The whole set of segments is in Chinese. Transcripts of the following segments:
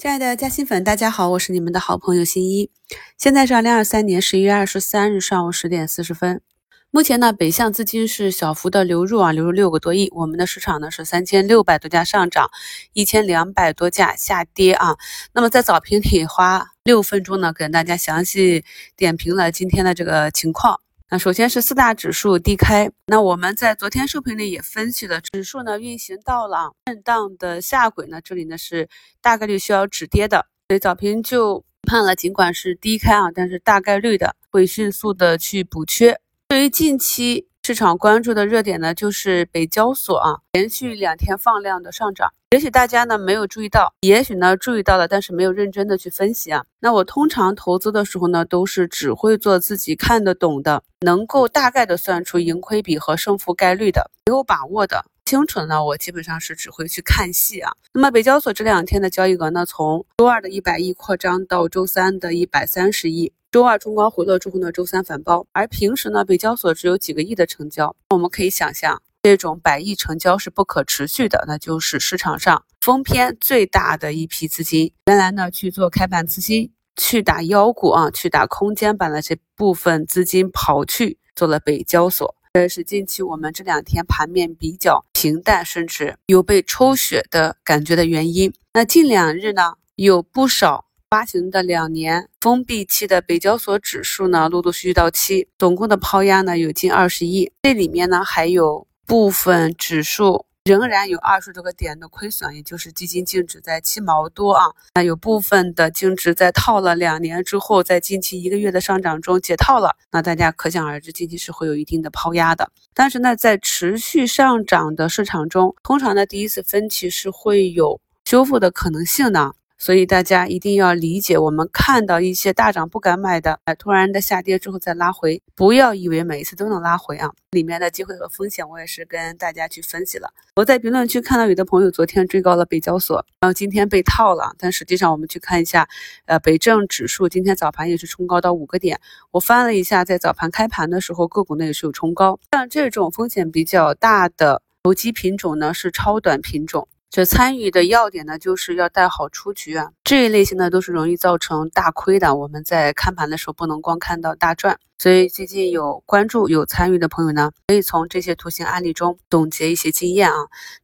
亲爱的嘉兴粉，大家好，我是你们的好朋友新一。现在是二零二三年十一月二十三日上午十点四十分。目前呢，北向资金是小幅的流入啊，流入六个多亿。我们的市场呢是三千六百多家上涨，一千两百多家下跌啊。那么在早评里花六分钟呢，给大家详细点评了今天的这个情况。那首先是四大指数低开，那我们在昨天视频里也分析了，指数呢运行到了震荡的下轨呢，这里呢是大概率需要止跌的，所以早评就判了，尽管是低开啊，但是大概率的会迅速的去补缺。对于近期。市场关注的热点呢，就是北交所啊，连续两天放量的上涨。也许大家呢没有注意到，也许呢注意到了，但是没有认真的去分析啊。那我通常投资的时候呢，都是只会做自己看得懂的，能够大概的算出盈亏比和胜负概率的，没有把握的。清楚的呢，我基本上是只会去看戏啊。那么北交所这两天的交易额呢，从周二的一百亿扩张到周三的一百三十亿。周二冲高回落之后呢，周三反包，而平时呢，北交所只有几个亿的成交，我们可以想象，这种百亿成交是不可持续的，那就是市场上封偏最大的一批资金，原来呢去做开板资金，去打妖股啊，去打空间板的这部分资金跑去做了北交所，这是近期我们这两天盘面比较平淡，甚至有被抽血的感觉的原因。那近两日呢，有不少。发行的两年封闭期的北交所指数呢，陆陆续续到期，总共的抛压呢有近二十亿。这里面呢还有部分指数仍然有二十多个点的亏损，也就是基金净值在七毛多啊。那有部分的净值在套了两年之后，在近期一个月的上涨中解套了。那大家可想而知，近期是会有一定的抛压的。但是呢，在持续上涨的市场中，通常呢第一次分歧是会有修复的可能性的。所以大家一定要理解，我们看到一些大涨不敢买的，哎，突然的下跌之后再拉回，不要以为每一次都能拉回啊，里面的机会和风险，我也是跟大家去分析了。我在评论区看到有的朋友昨天追高了北交所，然后今天被套了，但实际上我们去看一下，呃，北证指数今天早盘也是冲高到五个点，我翻了一下，在早盘开盘的时候个股呢也是有冲高，像这种风险比较大的投机品种呢是超短品种。这参与的要点呢，就是要带好出局啊。这一类型呢，都是容易造成大亏的。我们在看盘的时候，不能光看到大赚。所以最近有关注、有参与的朋友呢，可以从这些图形案例中总结一些经验啊。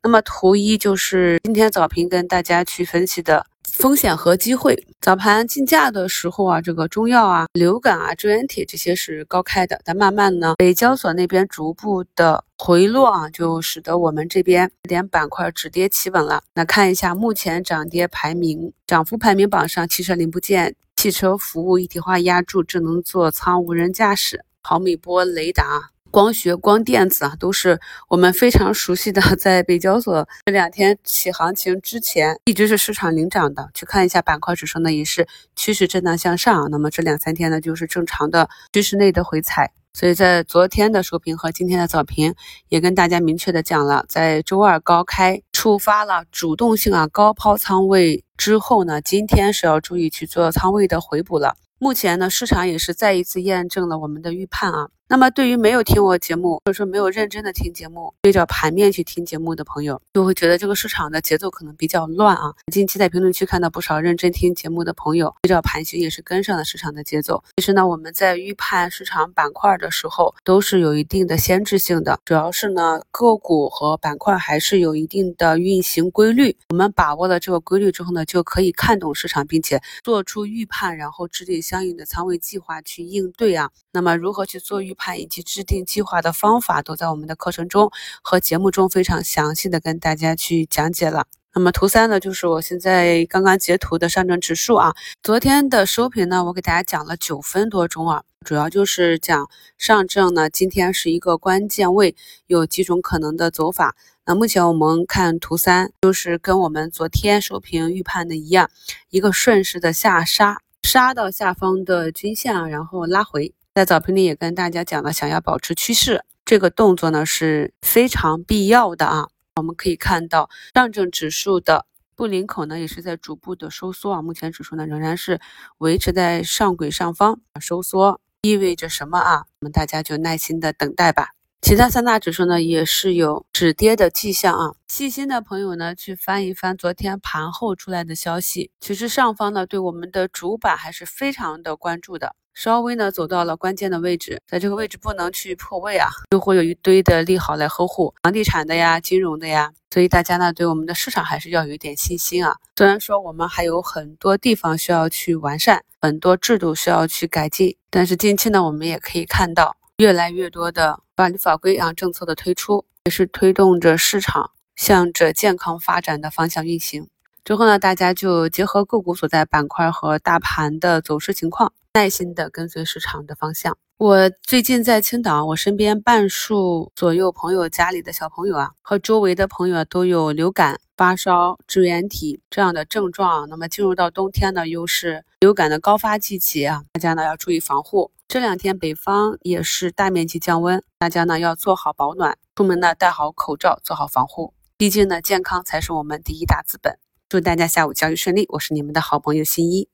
那么图一就是今天早评跟大家去分析的。风险和机会，早盘竞价的时候啊，这个中药啊、流感啊、支原体这些是高开的，但慢慢呢，北交所那边逐步的回落啊，就使得我们这边点板块止跌企稳了。那看一下目前涨跌排名，涨幅排名榜上，汽车零部件、汽车服务、一体化压铸、智能座舱、无人驾驶、毫米波雷达。光学、光电子啊，都是我们非常熟悉的。在北交所这两天起行情之前，一直是市场领涨的。去看一下板块指数呢，也是趋势震荡向上。那么这两三天呢，就是正常的趋势内的回踩。所以在昨天的收评和今天的早评，也跟大家明确的讲了，在周二高开触发了主动性啊高抛仓位之后呢，今天是要注意去做仓位的回补了。目前呢，市场也是再一次验证了我们的预判啊。那么，对于没有听我节目，或者说没有认真的听节目，对着盘面去听节目的朋友，就会觉得这个市场的节奏可能比较乱啊。近期在评论区看到不少认真听节目的朋友，对照盘形也是跟上了市场的节奏。其实呢，我们在预判市场板块的时候，都是有一定的先知性的，主要是呢个股和板块还是有一定的运行规律。我们把握了这个规律之后呢，就可以看懂市场，并且做出预判，然后制定相应的仓位计划去应对啊。那么如何去做预？判以及制定计划的方法都在我们的课程中和节目中非常详细的跟大家去讲解了。那么图三呢，就是我现在刚刚截图的上证指数啊，昨天的收评呢，我给大家讲了九分多钟啊，主要就是讲上证呢，今天是一个关键位，有几种可能的走法。那目前我们看图三，就是跟我们昨天收评预判的一样，一个顺势的下杀，杀到下方的均线，然后拉回。在早评里也跟大家讲了，想要保持趋势，这个动作呢是非常必要的啊。我们可以看到，上证指数的布林口呢也是在逐步的收缩啊。目前指数呢仍然是维持在上轨上方收缩，意味着什么啊？我们大家就耐心的等待吧。其他三大指数呢也是有止跌的迹象啊。细心的朋友呢去翻一翻昨天盘后出来的消息，其实上方呢对我们的主板还是非常的关注的。稍微呢走到了关键的位置，在这个位置不能去破位啊，就会有一堆的利好来呵护房地产的呀、金融的呀，所以大家呢对我们的市场还是要有一点信心啊。虽然说我们还有很多地方需要去完善，很多制度需要去改进，但是近期呢我们也可以看到越来越多的法律法规啊政策的推出，也是推动着市场向着健康发展的方向运行。之后呢，大家就结合个股所在板块和大盘的走势情况。耐心的跟随市场的方向。我最近在青岛，我身边半数左右朋友家里的小朋友啊，和周围的朋友都有流感、发烧、支原体这样的症状。那么进入到冬天呢，又是流感的高发季节啊，大家呢要注意防护。这两天北方也是大面积降温，大家呢要做好保暖，出门呢戴好口罩，做好防护。毕竟呢，健康才是我们第一大资本。祝大家下午交易顺利，我是你们的好朋友新一。